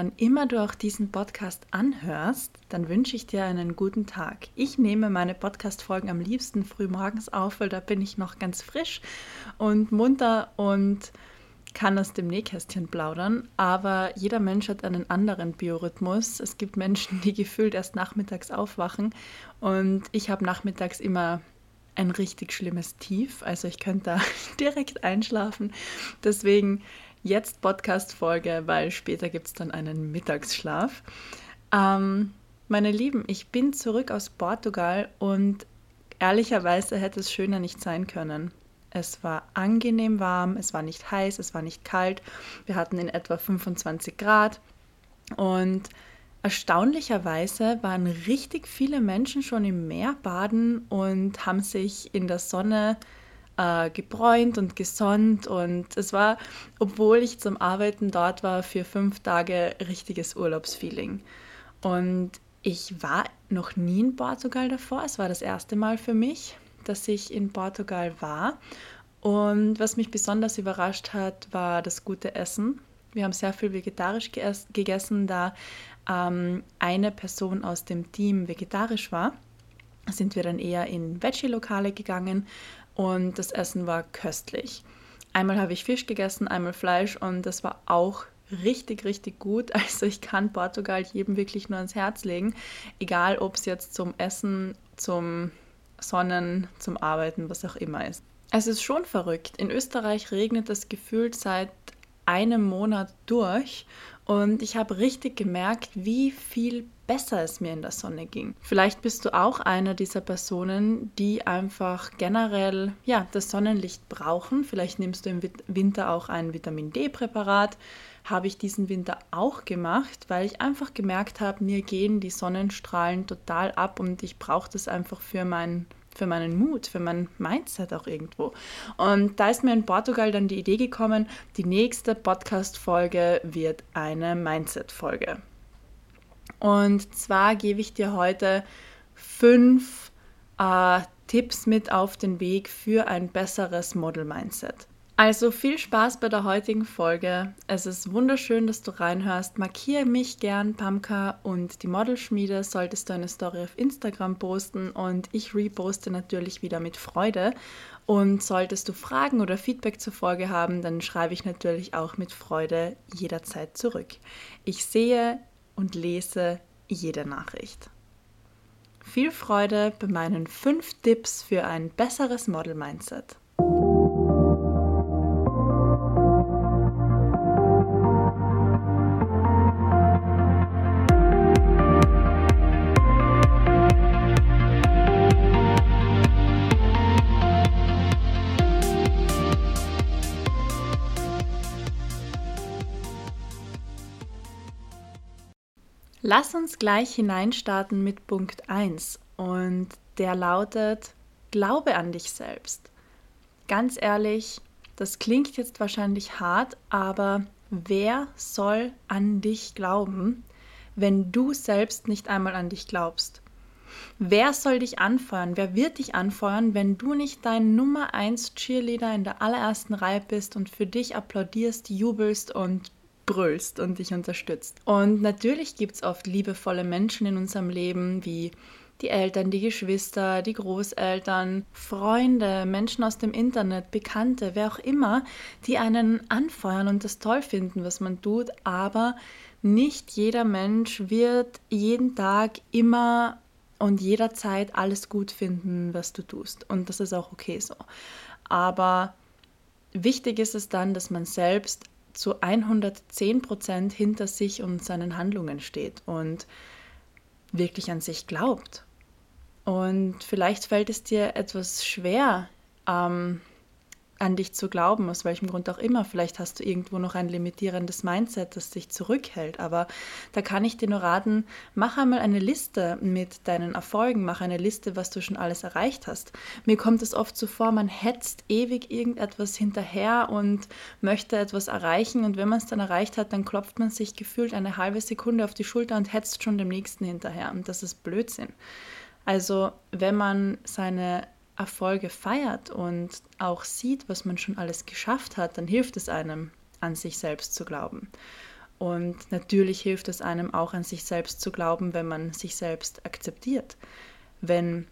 Wann immer du auch diesen Podcast anhörst, dann wünsche ich dir einen guten Tag. Ich nehme meine Podcast-Folgen am liebsten früh morgens auf, weil da bin ich noch ganz frisch und munter und kann aus dem Nähkästchen plaudern. Aber jeder Mensch hat einen anderen Biorhythmus. Es gibt Menschen, die gefühlt erst nachmittags aufwachen und ich habe nachmittags immer ein richtig schlimmes Tief. Also ich könnte da direkt einschlafen. Deswegen jetzt Podcast-Folge, weil später gibt es dann einen Mittagsschlaf. Ähm, meine Lieben, ich bin zurück aus Portugal und ehrlicherweise hätte es schöner nicht sein können. Es war angenehm warm, es war nicht heiß, es war nicht kalt. Wir hatten in etwa 25 Grad und erstaunlicherweise waren richtig viele Menschen schon im Meer baden und haben sich in der Sonne gebräunt und gesonnt. Und es war, obwohl ich zum Arbeiten dort war, für fünf Tage richtiges Urlaubsfeeling. Und ich war noch nie in Portugal davor. Es war das erste Mal für mich, dass ich in Portugal war. Und was mich besonders überrascht hat, war das gute Essen. Wir haben sehr viel vegetarisch gegessen, da ähm, eine Person aus dem Team vegetarisch war. Sind wir dann eher in Veggie-Lokale gegangen und das Essen war köstlich. Einmal habe ich Fisch gegessen, einmal Fleisch und das war auch richtig, richtig gut. Also ich kann Portugal jedem wirklich nur ans Herz legen, egal ob es jetzt zum Essen, zum Sonnen, zum Arbeiten, was auch immer ist. Es ist schon verrückt. In Österreich regnet es gefühlt seit einem Monat durch und ich habe richtig gemerkt, wie viel besser es mir in der Sonne ging. Vielleicht bist du auch einer dieser Personen, die einfach generell ja, das Sonnenlicht brauchen. Vielleicht nimmst du im Winter auch ein Vitamin D-Präparat. Habe ich diesen Winter auch gemacht, weil ich einfach gemerkt habe, mir gehen die Sonnenstrahlen total ab und ich brauche das einfach für meinen für meinen Mut, für mein Mindset auch irgendwo. Und da ist mir in Portugal dann die Idee gekommen, die nächste Podcast-Folge wird eine Mindset-Folge. Und zwar gebe ich dir heute fünf äh, Tipps mit auf den Weg für ein besseres Model-Mindset. Also viel Spaß bei der heutigen Folge. Es ist wunderschön, dass du reinhörst. Markiere mich gern, Pamka und die Modelschmiede. Solltest du eine Story auf Instagram posten und ich reposte natürlich wieder mit Freude. Und solltest du Fragen oder Feedback zur Folge haben, dann schreibe ich natürlich auch mit Freude jederzeit zurück. Ich sehe und lese jede Nachricht. Viel Freude bei meinen fünf Tipps für ein besseres Model Lass uns gleich hineinstarten mit Punkt 1 und der lautet, glaube an dich selbst. Ganz ehrlich, das klingt jetzt wahrscheinlich hart, aber wer soll an dich glauben, wenn du selbst nicht einmal an dich glaubst? Wer soll dich anfeuern? Wer wird dich anfeuern, wenn du nicht dein Nummer 1 Cheerleader in der allerersten Reihe bist und für dich applaudierst, jubelst und brüllst und dich unterstützt. Und natürlich gibt es oft liebevolle Menschen in unserem Leben, wie die Eltern, die Geschwister, die Großeltern, Freunde, Menschen aus dem Internet, Bekannte, wer auch immer, die einen anfeuern und das toll finden, was man tut, aber nicht jeder Mensch wird jeden Tag immer und jederzeit alles gut finden, was du tust. Und das ist auch okay so. Aber wichtig ist es dann, dass man selbst zu 110 Prozent hinter sich und seinen Handlungen steht und wirklich an sich glaubt. Und vielleicht fällt es dir etwas schwer, ähm, an dich zu glauben, aus welchem Grund auch immer. Vielleicht hast du irgendwo noch ein limitierendes Mindset, das dich zurückhält. Aber da kann ich dir nur raten, mach einmal eine Liste mit deinen Erfolgen, mach eine Liste, was du schon alles erreicht hast. Mir kommt es oft so vor, man hetzt ewig irgendetwas hinterher und möchte etwas erreichen. Und wenn man es dann erreicht hat, dann klopft man sich gefühlt eine halbe Sekunde auf die Schulter und hetzt schon dem nächsten hinterher. Und das ist Blödsinn. Also wenn man seine Erfolge feiert und auch sieht, was man schon alles geschafft hat, dann hilft es einem, an sich selbst zu glauben. Und natürlich hilft es einem auch an sich selbst zu glauben, wenn man sich selbst akzeptiert. Wenn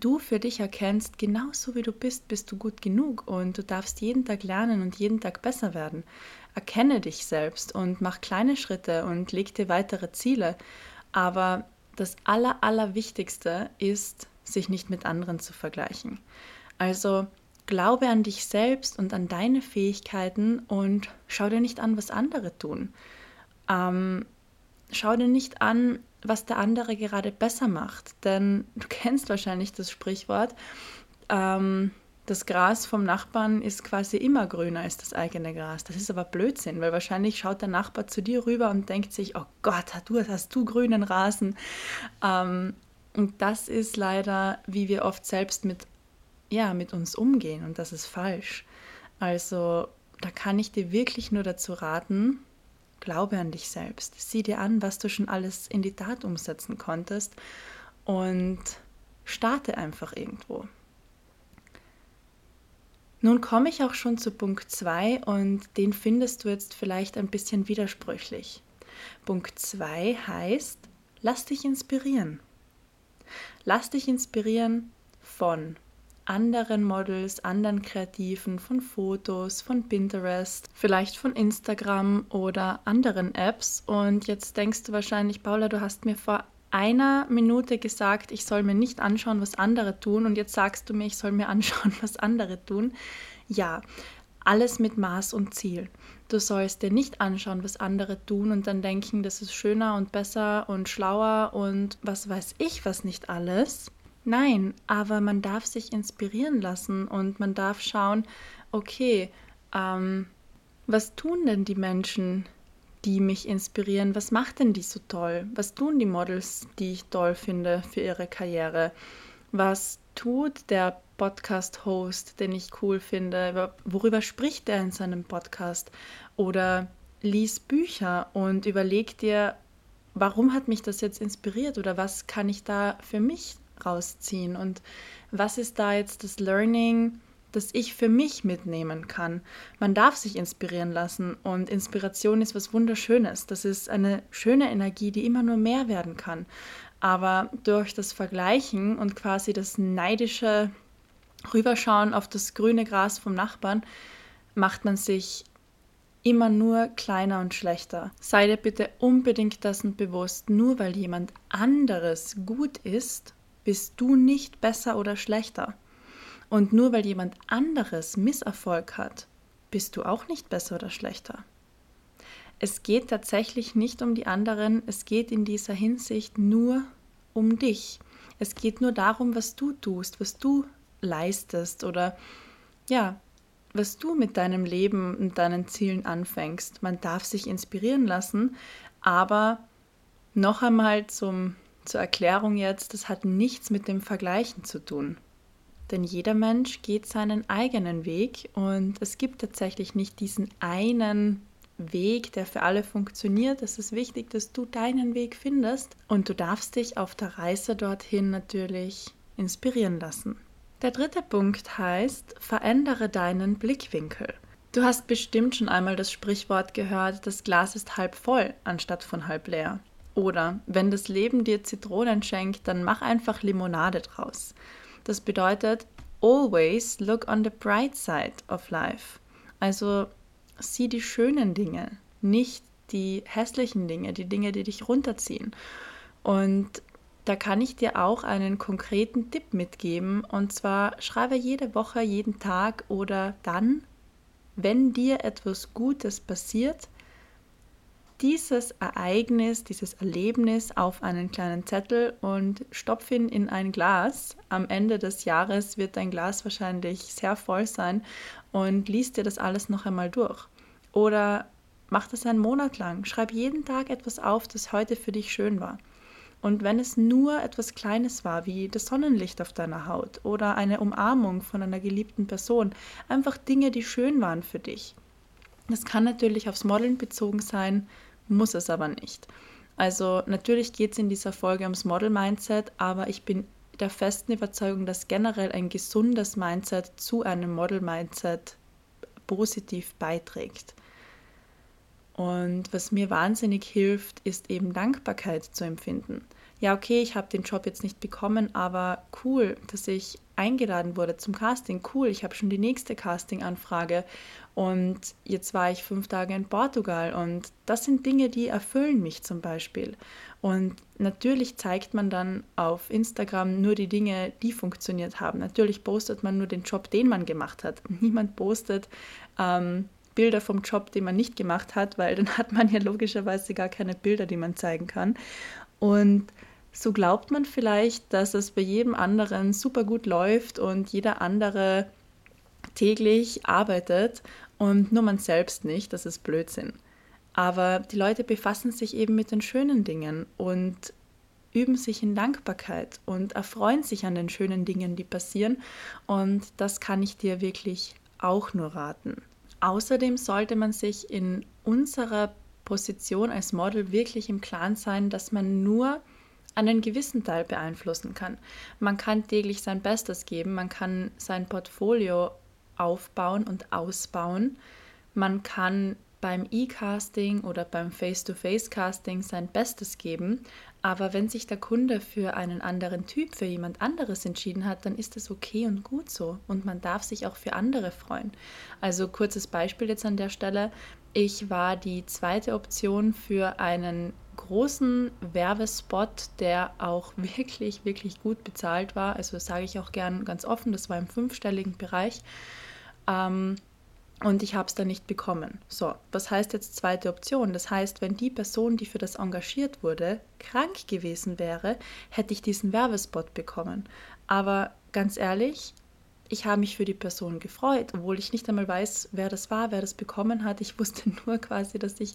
du für dich erkennst, genauso wie du bist, bist du gut genug und du darfst jeden Tag lernen und jeden Tag besser werden. Erkenne dich selbst und mach kleine Schritte und leg dir weitere Ziele. Aber das Aller, Allerwichtigste ist, sich nicht mit anderen zu vergleichen. Also glaube an dich selbst und an deine Fähigkeiten und schau dir nicht an, was andere tun. Ähm, schau dir nicht an, was der andere gerade besser macht, denn du kennst wahrscheinlich das Sprichwort, ähm, das Gras vom Nachbarn ist quasi immer grüner als das eigene Gras. Das ist aber Blödsinn, weil wahrscheinlich schaut der Nachbar zu dir rüber und denkt sich, oh Gott, du hast du grünen Rasen. Ähm, und das ist leider, wie wir oft selbst mit, ja, mit uns umgehen und das ist falsch. Also da kann ich dir wirklich nur dazu raten, glaube an dich selbst. Sieh dir an, was du schon alles in die Tat umsetzen konntest und starte einfach irgendwo. Nun komme ich auch schon zu Punkt 2 und den findest du jetzt vielleicht ein bisschen widersprüchlich. Punkt 2 heißt, lass dich inspirieren. Lass dich inspirieren von anderen Models, anderen Kreativen, von Fotos, von Pinterest, vielleicht von Instagram oder anderen Apps. Und jetzt denkst du wahrscheinlich, Paula, du hast mir vor einer Minute gesagt, ich soll mir nicht anschauen, was andere tun. Und jetzt sagst du mir, ich soll mir anschauen, was andere tun. Ja, alles mit Maß und Ziel. Du sollst dir nicht anschauen, was andere tun und dann denken, das ist schöner und besser und schlauer und was weiß ich, was nicht alles. Nein, aber man darf sich inspirieren lassen und man darf schauen, okay, ähm, was tun denn die Menschen, die mich inspirieren? Was macht denn die so toll? Was tun die Models, die ich toll finde für ihre Karriere? Was tut der Podcast-Host, den ich cool finde? Worüber spricht er in seinem Podcast? Oder lies Bücher und überleg dir, warum hat mich das jetzt inspiriert oder was kann ich da für mich rausziehen und was ist da jetzt das Learning, das ich für mich mitnehmen kann. Man darf sich inspirieren lassen und Inspiration ist was Wunderschönes. Das ist eine schöne Energie, die immer nur mehr werden kann. Aber durch das Vergleichen und quasi das neidische Rüberschauen auf das grüne Gras vom Nachbarn macht man sich immer nur kleiner und schlechter. Sei dir bitte unbedingt dessen bewusst, nur weil jemand anderes gut ist, bist du nicht besser oder schlechter. Und nur weil jemand anderes Misserfolg hat, bist du auch nicht besser oder schlechter. Es geht tatsächlich nicht um die anderen, es geht in dieser Hinsicht nur um dich. Es geht nur darum, was du tust, was du leistest oder ja, was du mit deinem Leben und deinen Zielen anfängst. Man darf sich inspirieren lassen, aber noch einmal zum, zur Erklärung jetzt, das hat nichts mit dem Vergleichen zu tun. Denn jeder Mensch geht seinen eigenen Weg und es gibt tatsächlich nicht diesen einen Weg, der für alle funktioniert. Es ist wichtig, dass du deinen Weg findest und du darfst dich auf der Reise dorthin natürlich inspirieren lassen. Der dritte Punkt heißt, verändere deinen Blickwinkel. Du hast bestimmt schon einmal das Sprichwort gehört, das Glas ist halb voll anstatt von halb leer. Oder wenn das Leben dir Zitronen schenkt, dann mach einfach Limonade draus. Das bedeutet, always look on the bright side of life. Also sieh die schönen Dinge, nicht die hässlichen Dinge, die Dinge, die dich runterziehen. Und da kann ich dir auch einen konkreten Tipp mitgeben. Und zwar schreibe jede Woche, jeden Tag oder dann, wenn dir etwas Gutes passiert, dieses Ereignis, dieses Erlebnis auf einen kleinen Zettel und stopf ihn in ein Glas. Am Ende des Jahres wird dein Glas wahrscheinlich sehr voll sein und liest dir das alles noch einmal durch. Oder mach das einen Monat lang. Schreib jeden Tag etwas auf, das heute für dich schön war. Und wenn es nur etwas Kleines war, wie das Sonnenlicht auf deiner Haut oder eine Umarmung von einer geliebten Person, einfach Dinge, die schön waren für dich. Das kann natürlich aufs Modeln bezogen sein, muss es aber nicht. Also natürlich geht es in dieser Folge ums Model-Mindset, aber ich bin der festen Überzeugung, dass generell ein gesundes Mindset zu einem Model-Mindset positiv beiträgt. Und was mir wahnsinnig hilft, ist eben Dankbarkeit zu empfinden. Ja, okay, ich habe den Job jetzt nicht bekommen, aber cool, dass ich eingeladen wurde zum Casting. Cool, ich habe schon die nächste Casting-Anfrage und jetzt war ich fünf Tage in Portugal und das sind Dinge, die erfüllen mich zum Beispiel. Und natürlich zeigt man dann auf Instagram nur die Dinge, die funktioniert haben. Natürlich postet man nur den Job, den man gemacht hat. Niemand postet ähm, Bilder vom Job, den man nicht gemacht hat, weil dann hat man ja logischerweise gar keine Bilder, die man zeigen kann. Und so glaubt man vielleicht, dass es bei jedem anderen super gut läuft und jeder andere täglich arbeitet und nur man selbst nicht. Das ist Blödsinn. Aber die Leute befassen sich eben mit den schönen Dingen und üben sich in Dankbarkeit und erfreuen sich an den schönen Dingen, die passieren. Und das kann ich dir wirklich auch nur raten. Außerdem sollte man sich in unserer Position als Model wirklich im Klaren sein, dass man nur einen gewissen Teil beeinflussen kann. Man kann täglich sein Bestes geben, man kann sein Portfolio aufbauen und ausbauen, man kann beim E-Casting oder beim Face-to-Face-Casting sein Bestes geben, aber wenn sich der Kunde für einen anderen Typ, für jemand anderes entschieden hat, dann ist das okay und gut so und man darf sich auch für andere freuen. Also kurzes Beispiel jetzt an der Stelle. Ich war die zweite Option für einen großen Werbespot, der auch wirklich, wirklich gut bezahlt war. Also sage ich auch gern ganz offen, das war im fünfstelligen Bereich. Ähm, und ich habe es dann nicht bekommen. So, was heißt jetzt zweite Option? Das heißt, wenn die Person, die für das engagiert wurde, krank gewesen wäre, hätte ich diesen Werbespot bekommen. Aber ganz ehrlich, ich habe mich für die Person gefreut, obwohl ich nicht einmal weiß, wer das war, wer das bekommen hat. Ich wusste nur quasi, dass ich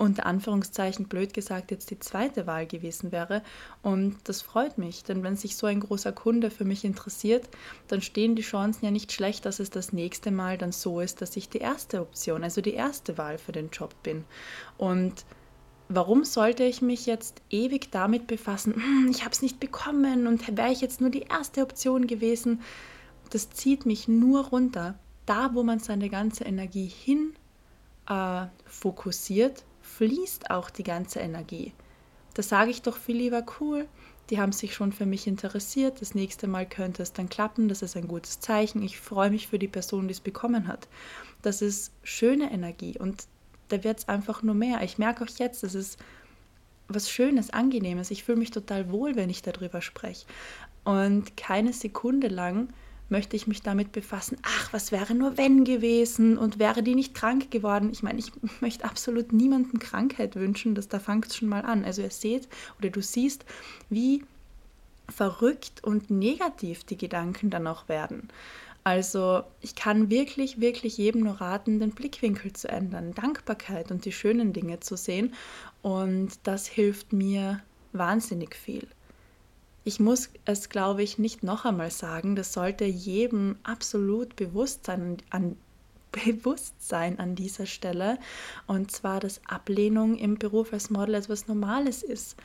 unter Anführungszeichen blöd gesagt jetzt die zweite Wahl gewesen wäre. Und das freut mich, denn wenn sich so ein großer Kunde für mich interessiert, dann stehen die Chancen ja nicht schlecht, dass es das nächste Mal dann so ist, dass ich die erste Option, also die erste Wahl für den Job bin. Und warum sollte ich mich jetzt ewig damit befassen, hm, ich habe es nicht bekommen und wäre ich jetzt nur die erste Option gewesen? Das zieht mich nur runter. Da, wo man seine ganze Energie hin äh, fokussiert, fließt auch die ganze Energie. Da sage ich doch viel lieber, cool, die haben sich schon für mich interessiert, das nächste Mal könnte es dann klappen, das ist ein gutes Zeichen, ich freue mich für die Person, die es bekommen hat. Das ist schöne Energie und da wird es einfach nur mehr. Ich merke auch jetzt, das ist was Schönes, Angenehmes. Ich fühle mich total wohl, wenn ich darüber spreche. Und keine Sekunde lang möchte ich mich damit befassen, ach, was wäre nur wenn gewesen und wäre die nicht krank geworden. Ich meine, ich möchte absolut niemandem Krankheit wünschen, das, da fängt es schon mal an. Also ihr seht oder du siehst, wie verrückt und negativ die Gedanken dann auch werden. Also ich kann wirklich, wirklich jedem nur raten, den Blickwinkel zu ändern, Dankbarkeit und die schönen Dinge zu sehen. Und das hilft mir wahnsinnig viel. Ich muss es, glaube ich, nicht noch einmal sagen, das sollte jedem absolut bewusst sein an, Bewusstsein an dieser Stelle. Und zwar, dass Ablehnung im Beruf als Model etwas Normales ist.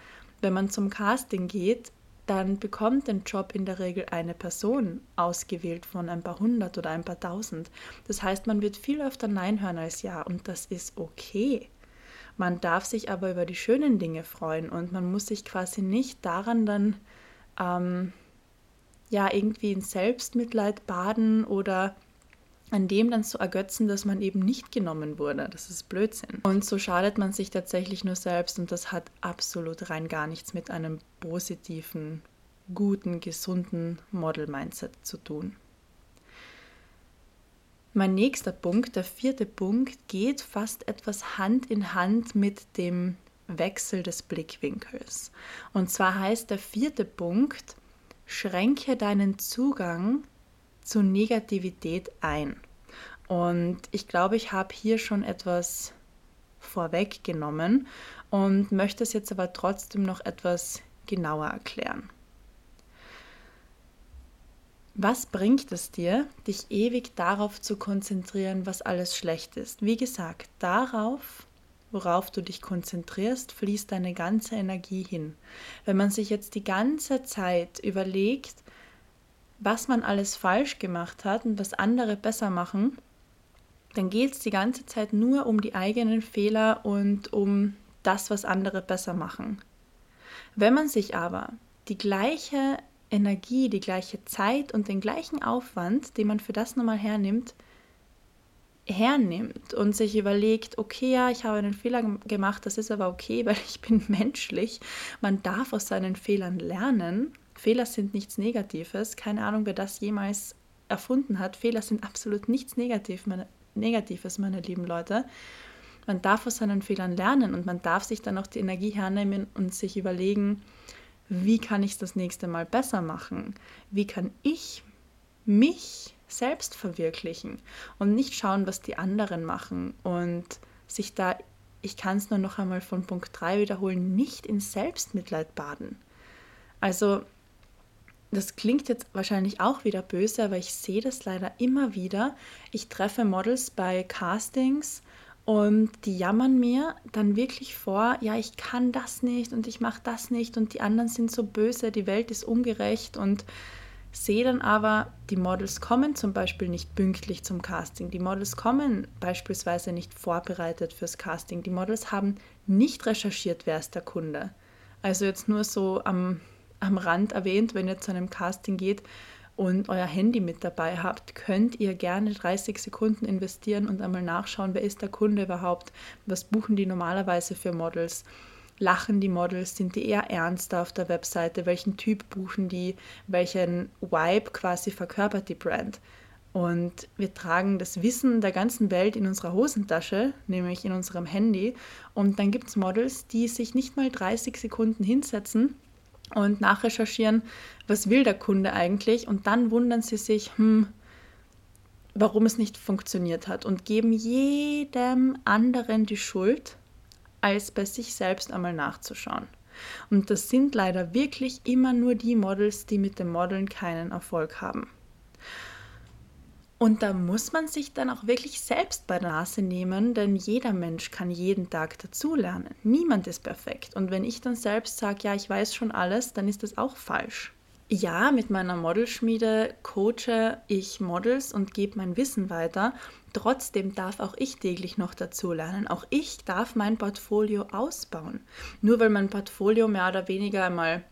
Wenn man zum Casting geht, dann bekommt den Job in der Regel eine Person ausgewählt von ein paar hundert oder ein paar tausend. Das heißt, man wird viel öfter Nein hören als Ja und das ist okay. Man darf sich aber über die schönen Dinge freuen und man muss sich quasi nicht daran dann ähm, ja irgendwie in Selbstmitleid baden oder an dem dann zu ergötzen, dass man eben nicht genommen wurde. Das ist Blödsinn. Und so schadet man sich tatsächlich nur selbst und das hat absolut rein gar nichts mit einem positiven, guten, gesunden Model-Mindset zu tun. Mein nächster Punkt, der vierte Punkt, geht fast etwas Hand in Hand mit dem Wechsel des Blickwinkels. Und zwar heißt der vierte Punkt, schränke deinen Zugang zu Negativität ein. Und ich glaube, ich habe hier schon etwas vorweggenommen und möchte es jetzt aber trotzdem noch etwas genauer erklären. Was bringt es dir, dich ewig darauf zu konzentrieren, was alles schlecht ist? Wie gesagt, darauf, worauf du dich konzentrierst, fließt deine ganze Energie hin. Wenn man sich jetzt die ganze Zeit überlegt, was man alles falsch gemacht hat und was andere besser machen, dann geht es die ganze Zeit nur um die eigenen Fehler und um das, was andere besser machen. Wenn man sich aber die gleiche Energie, die gleiche Zeit und den gleichen Aufwand, den man für das nochmal hernimmt, hernimmt und sich überlegt, okay, ja, ich habe einen Fehler gemacht, das ist aber okay, weil ich bin menschlich. Man darf aus seinen Fehlern lernen. Fehler sind nichts Negatives. Keine Ahnung, wer das jemals erfunden hat. Fehler sind absolut nichts Negatives, meine lieben Leute. Man darf aus seinen Fehlern lernen und man darf sich dann auch die Energie hernehmen und sich überlegen, wie kann ich das nächste Mal besser machen? Wie kann ich mich selbst verwirklichen und nicht schauen, was die anderen machen und sich da, ich kann es nur noch einmal von Punkt 3 wiederholen, nicht in Selbstmitleid baden. Also das klingt jetzt wahrscheinlich auch wieder böse, aber ich sehe das leider immer wieder. Ich treffe Models bei Castings und die jammern mir dann wirklich vor, ja, ich kann das nicht und ich mache das nicht und die anderen sind so böse, die Welt ist ungerecht und sehe dann aber, die Models kommen zum Beispiel nicht pünktlich zum Casting. Die Models kommen beispielsweise nicht vorbereitet fürs Casting. Die Models haben nicht recherchiert, wer ist der Kunde. Also jetzt nur so am, am Rand erwähnt, wenn ihr zu einem Casting geht, und euer Handy mit dabei habt, könnt ihr gerne 30 Sekunden investieren und einmal nachschauen, wer ist der Kunde überhaupt, was buchen die normalerweise für Models, lachen die Models, sind die eher ernster auf der Webseite, welchen Typ buchen die, welchen Vibe quasi verkörpert die Brand. Und wir tragen das Wissen der ganzen Welt in unserer Hosentasche, nämlich in unserem Handy. Und dann gibt es Models, die sich nicht mal 30 Sekunden hinsetzen und nachrecherchieren, was will der Kunde eigentlich und dann wundern sie sich, hm, warum es nicht funktioniert hat und geben jedem anderen die Schuld, als bei sich selbst einmal nachzuschauen. Und das sind leider wirklich immer nur die Models, die mit dem Modeln keinen Erfolg haben. Und da muss man sich dann auch wirklich selbst bei der Nase nehmen, denn jeder Mensch kann jeden Tag dazulernen. Niemand ist perfekt. Und wenn ich dann selbst sage, ja, ich weiß schon alles, dann ist das auch falsch. Ja, mit meiner Modelschmiede coache ich Models und gebe mein Wissen weiter. Trotzdem darf auch ich täglich noch dazulernen. Auch ich darf mein Portfolio ausbauen. Nur weil mein Portfolio mehr oder weniger einmal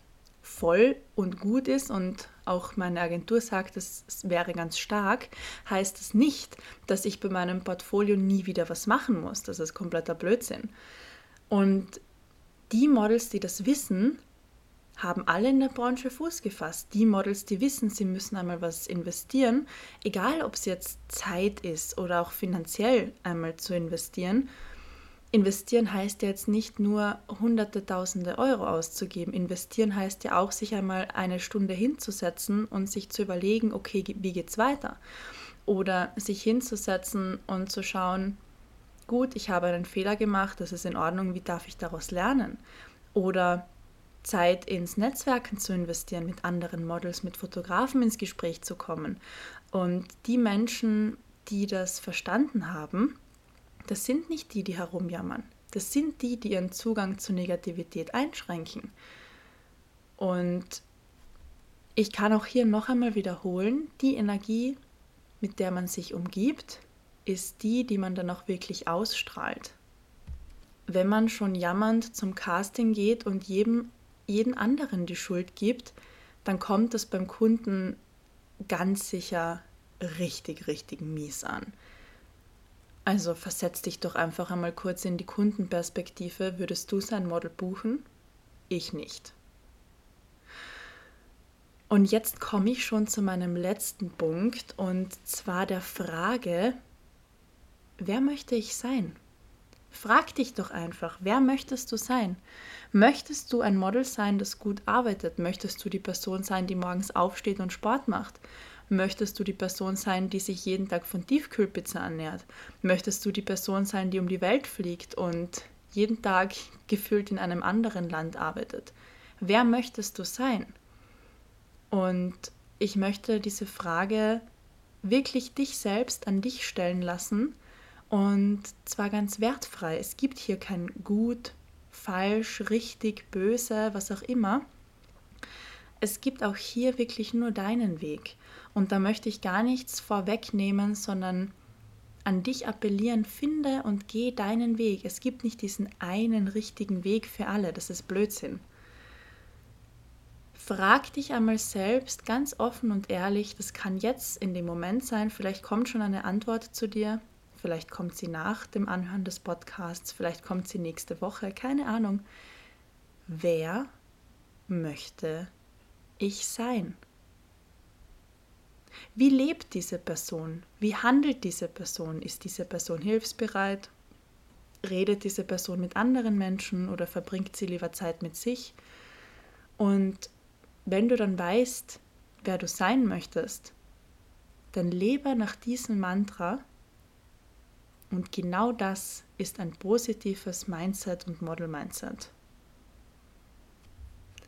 voll und gut ist und auch meine Agentur sagt, es wäre ganz stark, heißt es das nicht, dass ich bei meinem Portfolio nie wieder was machen muss. Das ist kompletter Blödsinn. Und die Models, die das wissen, haben alle in der Branche Fuß gefasst. Die Models, die wissen, sie müssen einmal was investieren, egal ob es jetzt Zeit ist oder auch finanziell einmal zu investieren, Investieren heißt ja jetzt nicht nur hunderte, tausende Euro auszugeben. Investieren heißt ja auch, sich einmal eine Stunde hinzusetzen und sich zu überlegen, okay, wie geht's weiter? Oder sich hinzusetzen und zu schauen, gut, ich habe einen Fehler gemacht, das ist in Ordnung, wie darf ich daraus lernen? Oder Zeit ins Netzwerken zu investieren, mit anderen Models, mit Fotografen ins Gespräch zu kommen. Und die Menschen, die das verstanden haben, das sind nicht die, die herumjammern. Das sind die, die ihren Zugang zur Negativität einschränken. Und ich kann auch hier noch einmal wiederholen, die Energie, mit der man sich umgibt, ist die, die man dann auch wirklich ausstrahlt. Wenn man schon jammernd zum Casting geht und jedem, jeden anderen die Schuld gibt, dann kommt das beim Kunden ganz sicher richtig, richtig mies an. Also versetz dich doch einfach einmal kurz in die Kundenperspektive. Würdest du sein Model buchen? Ich nicht. Und jetzt komme ich schon zu meinem letzten Punkt und zwar der Frage, wer möchte ich sein? Frag dich doch einfach, wer möchtest du sein? Möchtest du ein Model sein, das gut arbeitet? Möchtest du die Person sein, die morgens aufsteht und Sport macht? Möchtest du die Person sein, die sich jeden Tag von Tiefkühlpizza ernährt? Möchtest du die Person sein, die um die Welt fliegt und jeden Tag gefühlt in einem anderen Land arbeitet? Wer möchtest du sein? Und ich möchte diese Frage wirklich dich selbst an dich stellen lassen und zwar ganz wertfrei. Es gibt hier kein gut, falsch, richtig, böse, was auch immer. Es gibt auch hier wirklich nur deinen Weg. Und da möchte ich gar nichts vorwegnehmen, sondern an dich appellieren, finde und geh deinen Weg. Es gibt nicht diesen einen richtigen Weg für alle, das ist Blödsinn. Frag dich einmal selbst ganz offen und ehrlich, das kann jetzt in dem Moment sein, vielleicht kommt schon eine Antwort zu dir, vielleicht kommt sie nach dem Anhören des Podcasts, vielleicht kommt sie nächste Woche, keine Ahnung. Wer möchte ich sein? Wie lebt diese Person? Wie handelt diese Person? Ist diese Person hilfsbereit? Redet diese Person mit anderen Menschen oder verbringt sie lieber Zeit mit sich? Und wenn du dann weißt, wer du sein möchtest, dann lebe nach diesem Mantra. Und genau das ist ein positives Mindset und Model Mindset.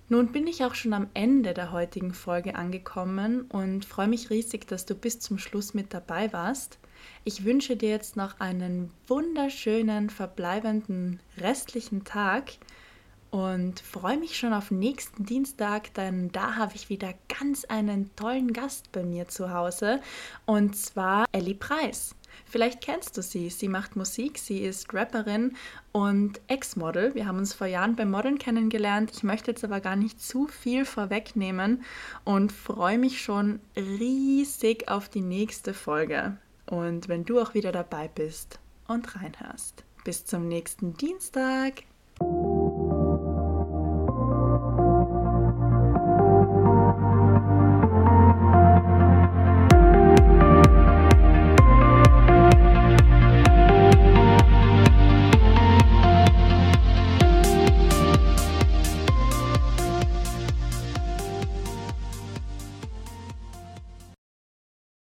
Nun bin ich auch schon am Ende der heutigen Folge angekommen und freue mich riesig, dass du bis zum Schluss mit dabei warst. Ich wünsche dir jetzt noch einen wunderschönen verbleibenden restlichen Tag und freue mich schon auf nächsten Dienstag, denn da habe ich wieder ganz einen tollen Gast bei mir zu Hause und zwar Ellie Preis. Vielleicht kennst du sie. Sie macht Musik, sie ist Rapperin und Ex-Model. Wir haben uns vor Jahren beim Modeln kennengelernt. Ich möchte jetzt aber gar nicht zu viel vorwegnehmen und freue mich schon riesig auf die nächste Folge. Und wenn du auch wieder dabei bist und reinhörst. Bis zum nächsten Dienstag.